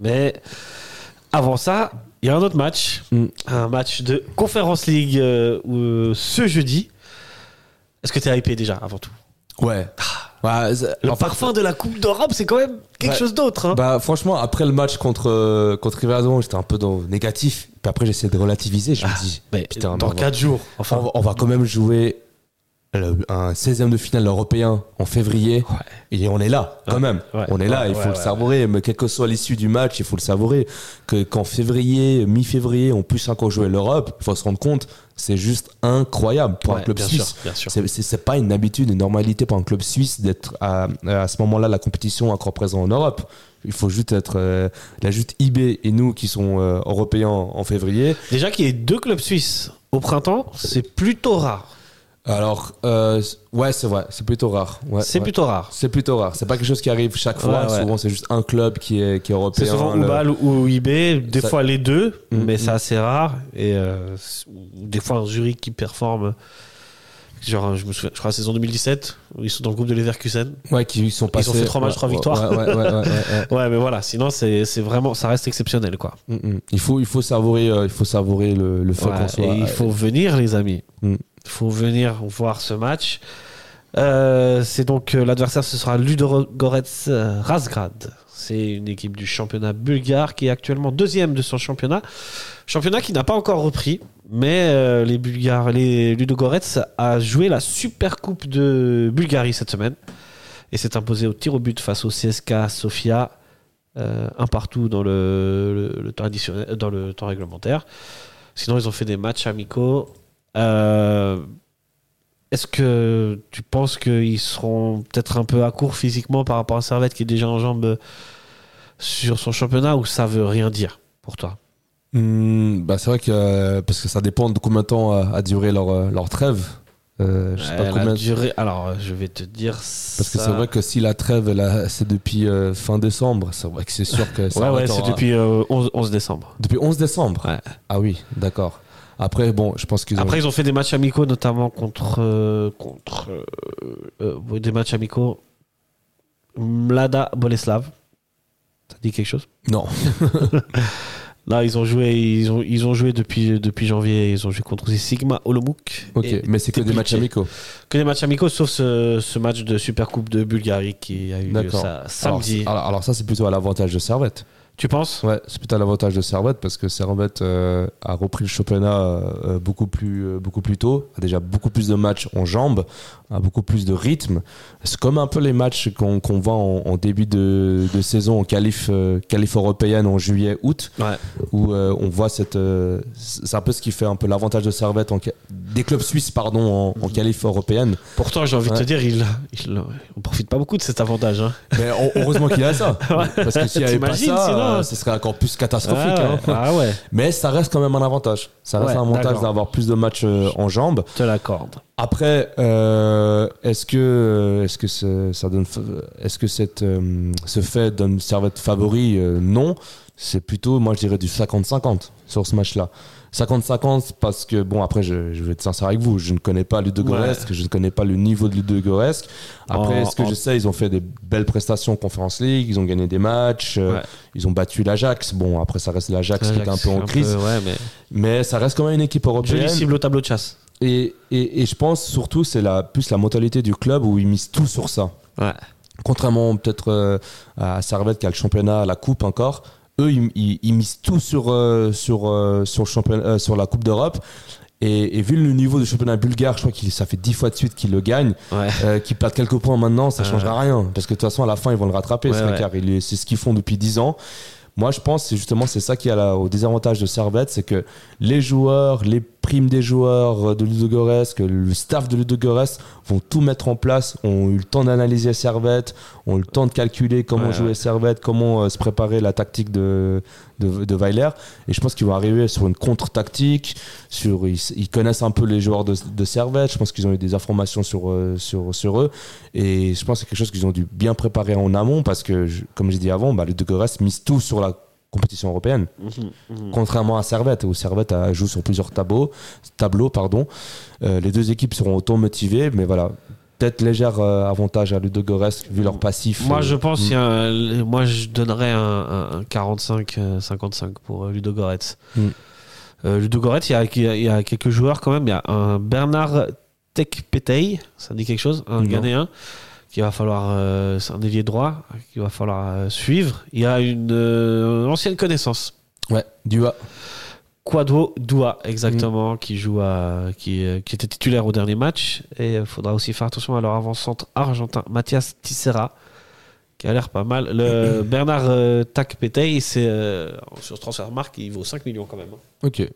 Mais avant ça, il y a un autre match, Mm. un match de Conference League euh, où- ce jeudi. Est-ce que tu es hypé déjà avant tout? Ouais. Ouais, c'est- Le fait, parfum de la Coupe d'Europe, c'est quand même quelque Ouais. chose d'autre. hein. Bah franchement, après le match contre euh, contre Riverdon, j'étais un peu dans négatif. Puis après, j'essaie de relativiser. Je me dis, Mais putain, dans mais on va- 4 jours. Enfin, on va quand même jouer le- un 16e de finale européen en février. Ouais. Et on est là, quand même. Ouais. On est là, Ouais, il faut le savourer. Mais quelle que soit l'issue du match, il faut le savourer. Que qu'en février, mi-février, on puisse encore jouer l'Europe, il faut se rendre compte, c'est juste incroyable pour un club bien suisse. sûr, bien sûr. C'est- C'est c'est pas une habitude, une normalité pour un club suisse d'être à, à ce moment-là la compétition encore présent en Europe. Il faut juste être euh, la juste IB et nous qui sont euh, européens en, en février. Déjà qu'il y ait deux clubs suisses au printemps, c'est plutôt rare. Alors euh, ouais, c'est vrai, c'est plutôt rare. Ouais, c'est ouais. plutôt rare. C'est plutôt rare. C'est pas quelque chose qui arrive chaque fois. Ouais. Souvent, c'est juste un club qui est qui est européen. C'est souvent le- Oubal ou IB, des Ça- fois les deux, Mm, mais mm. c'est assez rare. Et euh, des fois un jury qui performe. Genre, je me souviens, je crois, la saison 2017, où ils sont dans le groupe de Leverkusen. Ouais, qui sont passés. fait trois matchs, ouais, trois ouais, victoires. Ouais, ouais, ouais, mais voilà, sinon, c'est vraiment, ça reste exceptionnel, quoi. Mm, mm. Il faut il faut savourer euh, il faut savourer le, le fait Ouais, qu'on soit. et il faut venir, les amis. Mm. Faut venir voir ce match. Euh, c'est donc euh, l'adversaire, ce sera Ludogorets euh, Razgrad. C'est une équipe du championnat bulgare qui est actuellement deuxième de son championnat. Championnat qui n'a pas encore repris, mais les Bulgares, Ludogorets a joué la Super Coupe de Bulgarie cette semaine et s'est imposé au tir au but face au CSK Sofia, un partout dans le, dans le temps réglementaire. Sinon, ils ont fait des matchs amicaux. Euh, Est-ce que tu penses qu'ils seront peut-être un peu à court physiquement par rapport à Servette qui est déjà en jambes sur son championnat ou ça veut rien dire pour toi? Hmm, bah c'est vrai que euh, parce que ça dépend de combien de temps a, a duré leur, euh, leur trêve. Euh, je sais pas combien. duré- Alors, euh, je vais te dire. Parce que c'est vrai que si la trêve c'est depuis euh, fin décembre, c'est vrai que c'est sûr que ça Ouais, ouais, c'est depuis euh, 11, 11 décembre. depuis 11 décembre? Ouais. Ah oui, d'accord. Après bon, je pense qu'ils ont Après, ils ont fait des matchs amicaux, notamment contre. euh, contre euh, euh, des matchs amicaux. Mlada Boleslav. Ça dit quelque chose? Non. Là, ils ont joué, ils ont, ils ont joué depuis, depuis janvier. Ils ont joué contre Sigma Olomouc. OK, et mais c'est que des matchs amicaux. Que des matchs amicaux, sauf ce, ce match de Super Coupe de Bulgarie qui a eu lieu D'accord. ça, Alors, samedi. alors, alors ça c'est plutôt à l'avantage de Servette. Tu penses? Ouais, c'est plutôt à l'avantage de Servette parce que Servette euh, a repris le championnat euh, beaucoup plus euh, beaucoup plus tôt, a déjà beaucoup plus de matchs en jambes, a beaucoup plus de rythme. C'est comme un peu les matchs qu'on qu'on voit en, en début de, de saison en qualif qualif européenne en juillet août Ouais. où on voit cette c'est un peu ce qui fait un peu l'avantage de Servette en des clubs suisses pardon en, en qualif européenne. Pourtant, j'ai envie de te dire, il, il- on profite pas beaucoup de cet avantage. hein. Mais heu- heureusement qu'il a ça parce que s'il n'y avait pas ça, sinon euh, ce serait encore plus catastrophique. Ah hein. ah ouais, Mais ça reste quand même un avantage. Ça reste Ouais, un avantage d'avoir plus de matchs euh, en jambes. je te l'accorde. Après, euh, est-ce que est-ce que ce- ça donne est-ce que cette euh, ce fait donne servette favori? Euh, Non, c'est plutôt moi je dirais du 50-50 sur ce match-là. 50-50 parce que bon après je, je vais être sincère avec vous, je ne connais pas Ludogorets, je ne connais pas le niveau de Ludogorets. Après, En- ce que je sais, ils ont fait des belles prestations en Conference League, ils ont gagné des matchs, euh, Ouais. ils ont battu l'Ajax. Bon après ça reste l'Ajax qui est un peu en crise. ouais, mais Mais ça reste quand même une équipe européenne. jolie cible au tableau de chasse. Et, et, et je pense surtout, c'est la, plus la mentalité du club où ils misent tout sur ça. Ouais. Contrairement peut-être euh, à Servette qui a le championnat, la coupe encore, eux, ils, ils- ils misent tout sur, euh, sur, euh, sur, le championnat, sur la Coupe d'Europe. Et, et vu le niveau du championnat bulgare, je crois que ça fait dix fois de suite qu'ils le gagnent, Ouais. qu'ils perdent quelques points maintenant, ça Ouais. changera rien. Parce que de toute façon, à la fin, ils vont le rattraper, Ouais, ce c'est ce qu'ils font depuis 10 ans. Moi, je pense que c'est justement c'est ça qui a la- au désavantage de Servette, c'est que les joueurs, les primes des joueurs de Ludogorets, que le staff de Ludogorets vont tout mettre en place, ont eu le temps d'analyser Servette, ont eu le temps de calculer comment Ouais, jouer ouais. Servette, comment euh, se préparer la tactique de, de, de Weiler. Et je pense qu'ils vont arriver sur une contre-tactique, sur, ils, ils connaissent un peu les joueurs de, de Servette, je pense qu'ils ont eu des informations sur, euh, sur, sur eux. Et je pense que c'est quelque chose qu'ils ont dû bien préparer en amont parce que, comme j'ai dit avant, bah, Ludogorets mise tout sur la compétition européenne. Mhm, Contrairement à Servette, où Servette a- joue sur plusieurs tableaux, tableaux pardon. Euh, les deux équipes seront autant motivées, mais voilà. peut-être léger euh, avantage à Ludogorets vu leur passif. Moi, euh, je pense mm. qu'il y a un- moi, je donnerais un, un- un 45-55 pour euh, Ludogorets. Mm. Euh, Ludogorets, il y, a, il y a- il y a quelques joueurs quand même. Il y a un Bernard Tekpetey, ça dit quelque chose, un Non. Ghanéen, qu'il va falloir, euh, c'est un ailier droit, qu'il va falloir euh, suivre. Il y a une euh, ancienne connaissance. Ouais, Dua. Quadro Dua, exactement, qui joue à, qui, euh, qui était titulaire au dernier match. Et il faudra aussi faire attention à leur avant-centre argentin, Mathias Tissera, qui a l'air pas mal. Le Bernard euh, Takpetey, c'est euh, sur ce transfert marque, il vaut 5 millions quand même. hein. Ok.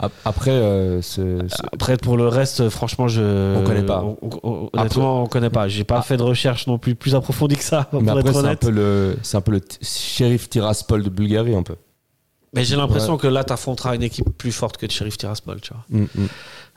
Ap- Après, euh, ce- ce- Après, pour le reste, franchement, je. On connaît pas. on- on- honnêtement, on connaît pas. J'ai pas fait de recherche non plus plus approfondie que ça, pour mais après, c'est un peu le, c'est un peu le shérif Tiraspol de Bulgarie, un peu. Mais j'ai l'impression que là, tu affronteras une équipe plus forte que Sheriff Tiraspol, tu vois. Mm, mm.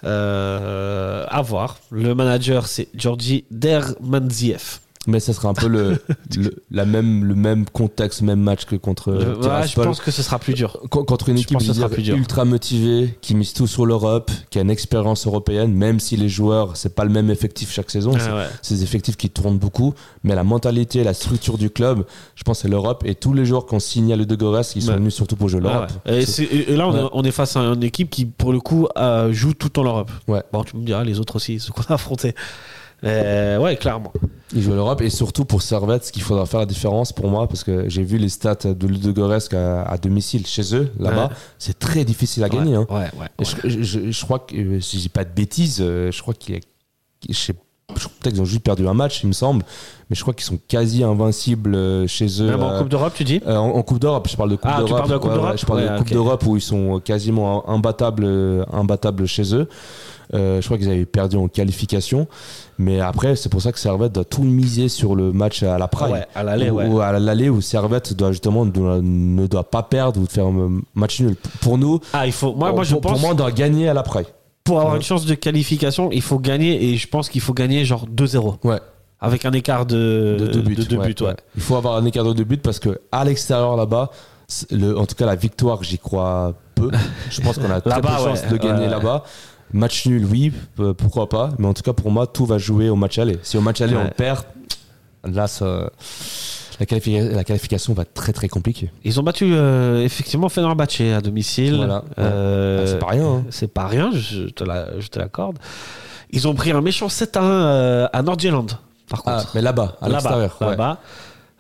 Euh, à voir. Le manager, c'est Georgi Dermanziev. Mais ça sera un peu le, le, la même, le même contexte, même match que contre Le- ouais, je pense que ce sera plus dur. Con- contre une Je équipe ce sera plus dur. ultra motivée, qui mise tout sur l'Europe, qui a une expérience européenne, même si les joueurs, c'est pas le même effectif chaque saison, c'est Ah ouais. c'est des effectifs qui tournent beaucoup, mais la mentalité, la structure du club, je pense que c'est l'Europe, et tous les joueurs qu'on signe à le De Gores, ils sont Ouais. venus surtout pour jouer Ah l'Europe. ouais. Et, là, on, est, Ouais. on est face à une équipe qui, pour le coup, euh, joue tout en Europe. Ouais. Bon, tu me diras, les autres aussi, ceux qu'on a affrontés. Euh, ouais, clairement. Ils jouent l'Europe, et surtout pour Servette, ce qu'il faudra faire la différence pour moi, parce que j'ai vu les stats de Ludogorets à, à domicile chez eux, là-bas, Ouais. c'est très difficile à gagner. hein. Ouais. Je, je- je crois que, si je dis pas de bêtises, euh, je crois qu'il y a. Je sais peut-être qu'ils ont juste perdu un match, il me semble, mais je crois qu'ils sont quasi invincibles euh, chez eux. Même en euh, Coupe d'Europe, tu dis? euh, en, en Coupe d'Europe, je parle de Coupe Ah, tu d'Europe. parles de Ouais, d'Europe ouais, Je parle Ouais, de Coupe d'Europe où ils sont quasiment imbattables, euh, imbattables chez eux. Euh, je crois qu'ils avaient perdu en qualification, mais après c'est pour ça que Servette doit tout miser sur le match à la Praille. Ouais, à l'aller, Ou- ouais. ou à l'aller où Servette doit justement doit- ne doit pas perdre ou faire un match nul. Pour nous, Ah, il faut. Moi, moi je pour, moi, on doit gagner à la Praille. Pour avoir Ouais. une chance de qualification, il faut gagner. Et je pense qu'il faut gagner genre 2-0. Ouais. Avec un écart de, de deux buts. de deux ouais, buts, ouais. Il faut avoir un écart de deux buts parce que à l'extérieur là-bas, le- en tout cas la victoire, j'y crois peu. Je pense qu'on a très peu de chance de gagner là-bas. Match nul, oui, pourquoi pas. Mais en tout cas, pour moi, tout va jouer au match aller. Si au match aller on perd, là, ça, la, qualifi- la qualification va être très très compliquée. Ils ont battu euh, effectivement Fenerbahçe à domicile. Voilà. Euh, Ah, c'est pas rien. hein. C'est pas rien, je te la- l'accorde. Ils ont pris un méchant 7 à 1 euh, Nordjylland, par Ah, contre. mais là-bas, à Là-bas, l'extérieur. ouais. Là-bas.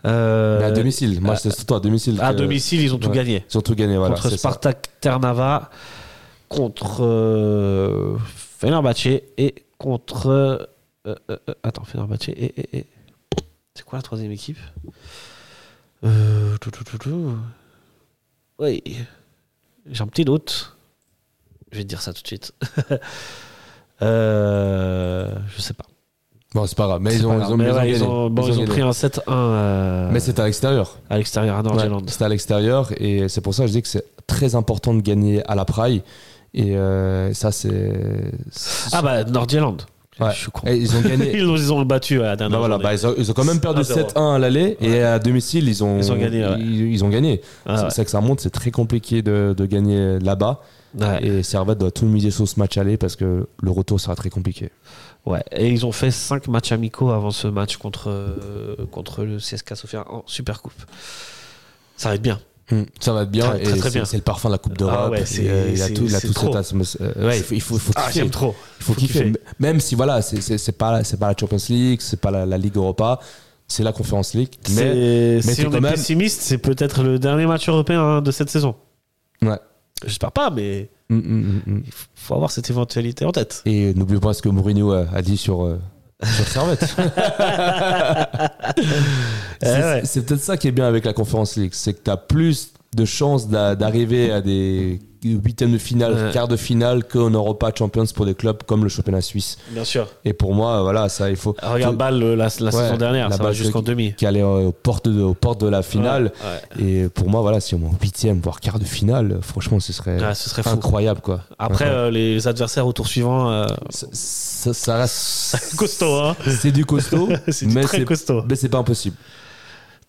Euh, Mais à domicile. Moi, c'est surtout à domicile. à que- domicile, ils ont tout ouais. gagné. Ils ont tout gagné. Voilà, contre ça. Spartak Ternava, contre euh, Fenerbahçe et contre. euh, attends, Fenerbahçe et. et- et- C'est quoi la troisième équipe? Euh, tout, tout, tout, tout. Oui. J'ai un petit doute. Je vais te dire ça tout de suite. euh, je sais pas. Bon, c'est pas grave. Mais ils ont, ils ont, ils ont ouais, gagné. ils ont, bon, ils ont gagné. pris un 7-1 euh, Mais c'est à l'extérieur. à l'extérieur à Ouais, Nordjylland. C'était à l'extérieur et c'est pour ça que je dis que c'est très important de gagner à la Praille. Et euh, ça, c'est. Ah bah Nordjylland. Ouais. Je suis con. Et ils ont gagné. Ils, ont, ils ont battu à la Bah dernière voilà, journée. bah ils, ont, ils ont quand même perdu 1-0. 7-1 à l'aller et à domicile ils ont, Ils ont gagné, ouais. ils, ils ont gagné. Ah c'est ouais. c'est que ça monte, c'est très compliqué de, de gagner là-bas. Ouais. Et Servette doit tout miser sur ce match aller parce que le retour sera très compliqué. Ouais. Et ils ont fait 5 matchs amicaux avant ce match contre, euh, contre le CSK Sofia en Super Coupe. Ça va être bien. Ça va être bien Ça va être et très, très c'est- bien. c'est le parfum de la Coupe d'Europe. Ah ouais, il y a tout, il a tout trop. cette. Euh, Ouais, il faut, il faut, il faut Ah, kiffer. trop. Il faut Faut kiffer. kiffer. Même si voilà, c'est- pas c'est pas la Champions League, c'est pas la, la Ligue Europa, c'est la Conference League. Mais mais si on quand est même- pessimiste, c'est peut-être le dernier match européen hein, de cette saison. ouais. J'espère pas, mais Mm, mm, mm, mm. il faut avoir cette éventualité en tête. Et n'oubliez pas ce que Mourinho a, a dit sur euh, sur Servette. Eh c'est peut-être ça qui est bien avec la Conference League, c'est que tu as plus de chances d'a- d'arriver à des huitièmes de finale, Ouais. quart de finale qu'en Europa Champions pour des clubs comme le championnat suisse. Bien sûr. Et pour moi, voilà, ça il faut. Regarde faut- Bâle le- la, saison dernière, la ça va jusqu'en qui- demi. qui allait euh, aux portes de, aux portes de la finale. Ouais, Et pour moi, voilà, si on est en huitième, voire quart de finale, franchement, ce serait ouais. Ouais, ce serait fou. incroyable, quoi. Après, euh, les adversaires au tour suivant, euh, ça, ça- ça reste, costaud, hein c'est du costaud, C'est du mais très c'est costaud. mais c'est pas impossible.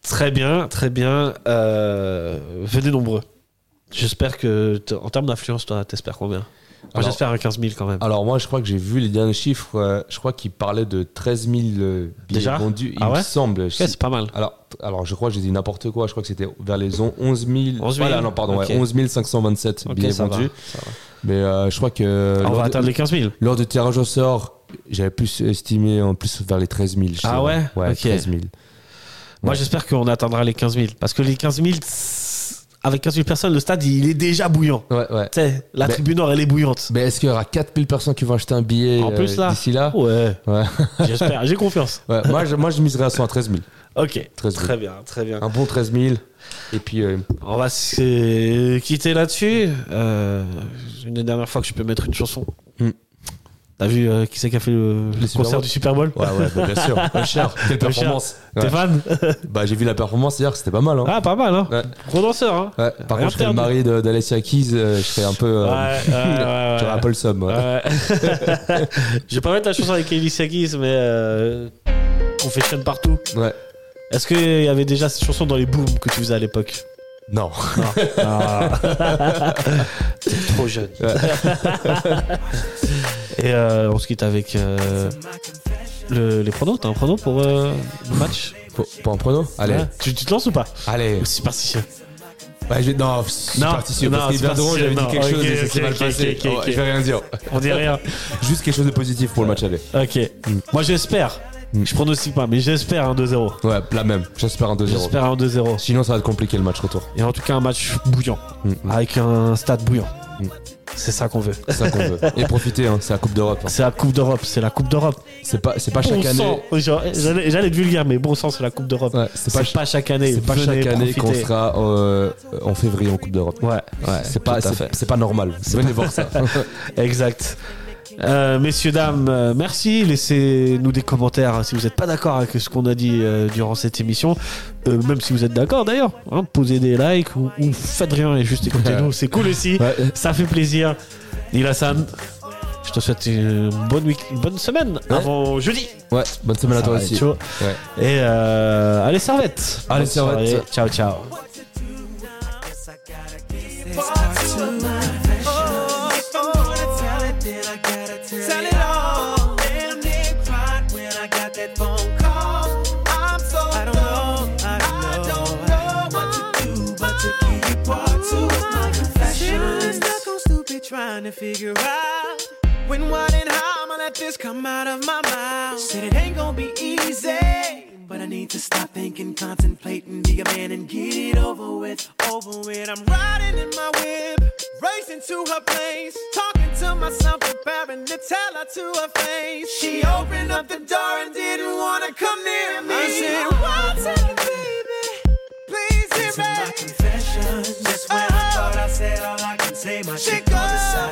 Très bien, très bien. Euh, venez nombreux. J'espère que, en termes d'influence, toi, t'espères combien? Moi, j'espère un 15 000 quand même. Alors moi, je crois que j'ai vu les derniers chiffres. euh, je crois qu'il parlait de 13 000 euh, billets Déjà? vendus. Il Ah ouais? me semble. Ok, c'est pas mal. Alors, alors, je crois que j'ai dit n'importe quoi. Je crois que c'était vers les on- 11 000. 11 000. Voilà, non, pardon, ouais, Ok. 11 527 Ok, billets ça va, vendus. ça va. Mais euh, je crois que On lors, va de, atteindre les 15 000. lors du tirage au sort, j'avais plus estimé en plus vers les 13 000. je Ah dirais. ouais? Ouais, Ok. 13 000. Moi, Ouais. j'espère qu'on atteindra les 15 000. Parce que les 15 000, c'est- avec 15 000 personnes, le stade, il est déjà bouillant. Ouais, ouais. Tu sais, la Mais- tribune nord, elle est bouillante. Mais est-ce qu'il y aura 4000 personnes qui vont acheter un billet En plus, euh, là d'ici là? Ouais, Ouais. j'espère. J'ai confiance. Ouais, moi, je, moi, je miserais à 100 à 13 000. Ok, 13 000. très bien, très bien. Un bon 13 000. Et puis, euh, On va se quitter là-dessus. Euh, une des dernières fois que je peux mettre une chanson. Hmm. T'as vu euh, qui c'est qui a fait le, le concert Bowl du Super Bowl ouais, ouais, bah, bien sûr. Pas cher. Quelle performance. T'es Ouais. fan Bah, j'ai vu la performance hier, c'était pas mal. Hein. Ah, pas mal, hein Ouais. Gros danseur, hein Ouais, Par Rien contre, je serais le mari d'Alessia Keys, euh, je serais un peu. euh, Ouais, ouais, ouais, J'aurais ouais. un peu le somme. ouais. Ouais. je vais pas mettre la chanson avec Ellie Sakis, mais euh, Confession partout. Ouais. Est-ce qu'il y avait déjà cette chanson dans les booms que tu faisais à l'époque? Non. Ah. T'es trop jeune. Et euh, on se quitte avec euh, le- les pronos. T'as un prono pour euh, le match? Pour, pour un prono? Allez. Ouais. tu, tu te lances ou pas? Allez. Ou superstitieux? Je vais... Non, Non, superstitieux, non, parce superstitieux, j'avais dit quelque chose et ça s'est ok, mal passé. Oh. Je vais rien dire. On dit rien. Juste quelque chose de positif pour le match aller. Ok. Moi j'espère. Mm. Je pronostique pas, mais j'espère un 2-0. Ouais, la même. J'espère un 2-0. J'espère un 2-0. Sinon, ça va être compliqué le match retour. Et en tout cas un match bouillant. Mm. Avec un stade bouillant. C'est ça qu'on veut. C'est ça qu'on veut. Et profiter, hein, c'est la Coupe d'Europe. hein. C'est la Coupe d'Europe. C'est la Coupe d'Europe. C'est pas, c'est pas chaque Bon année. sang. Genre, J'allais j'allais être vulgaire, mais bon sang, c'est la Coupe d'Europe. Ouais, c'est C'est pas, pas, chaque année. c'est pas Venez chaque année qu'on profiter. sera euh, en février en Coupe d'Europe. Ouais, ouais. C'est pas, tout à c'est, fait. c'est pas normal. Venez voir ça. Exact. Euh, messieurs, dames, euh, merci. Laissez-nous des commentaires hein, si vous n'êtes pas d'accord avec ce qu'on a dit euh, durant cette émission. Euh, même si vous êtes d'accord d'ailleurs. Hein, posez des likes ou, ou faites rien et juste écoutez-nous. C'est cool aussi. Ouais. Ça fait plaisir. Neil Hassan, je te souhaite une bonne, week- une bonne semaine Ouais. avant jeudi. Ouais, bonne semaine à toi aussi. Ouais. Et euh, allez, servette. Allez, Bonne servette. soirée. Ciao, ciao. Trying to figure out when, what, and how I'ma let this come out of my mouth. Said it ain't gonna be easy. But I need to stop thinking, contemplating, be a man and get it over with. Over with. I'm riding in my whip, racing to her place, talking to myself, preparing to tell her to her face. She opened up the door and didn't wanna come near me. I said, What's up, baby? Please hear me. my confession. Just when I uh-huh. thought I said all I can say, my chick on the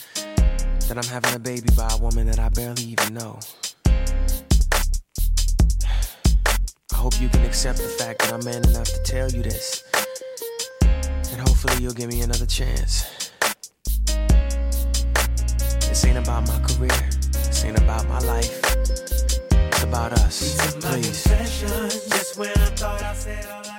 that I'm having a baby by a woman that I barely even know. I hope you can accept the fact that I'm man enough to tell you this. And hopefully you'll give me another chance. This ain't about my career. This ain't about my life. It's about us. Please.